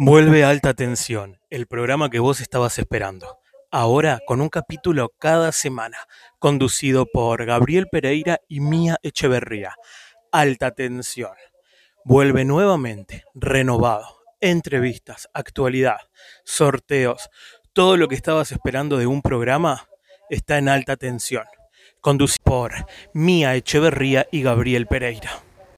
Vuelve Alta Tensión, el programa que vos estabas esperando. Ahora con un capítulo cada semana, conducido por Gabriel Pereira y Mía Echeverría. Alta Tensión. Vuelve nuevamente, renovado. Entrevistas, actualidad, sorteos, todo lo que estabas esperando de un programa está en alta tensión. Conducido por Mía Echeverría y Gabriel Pereira.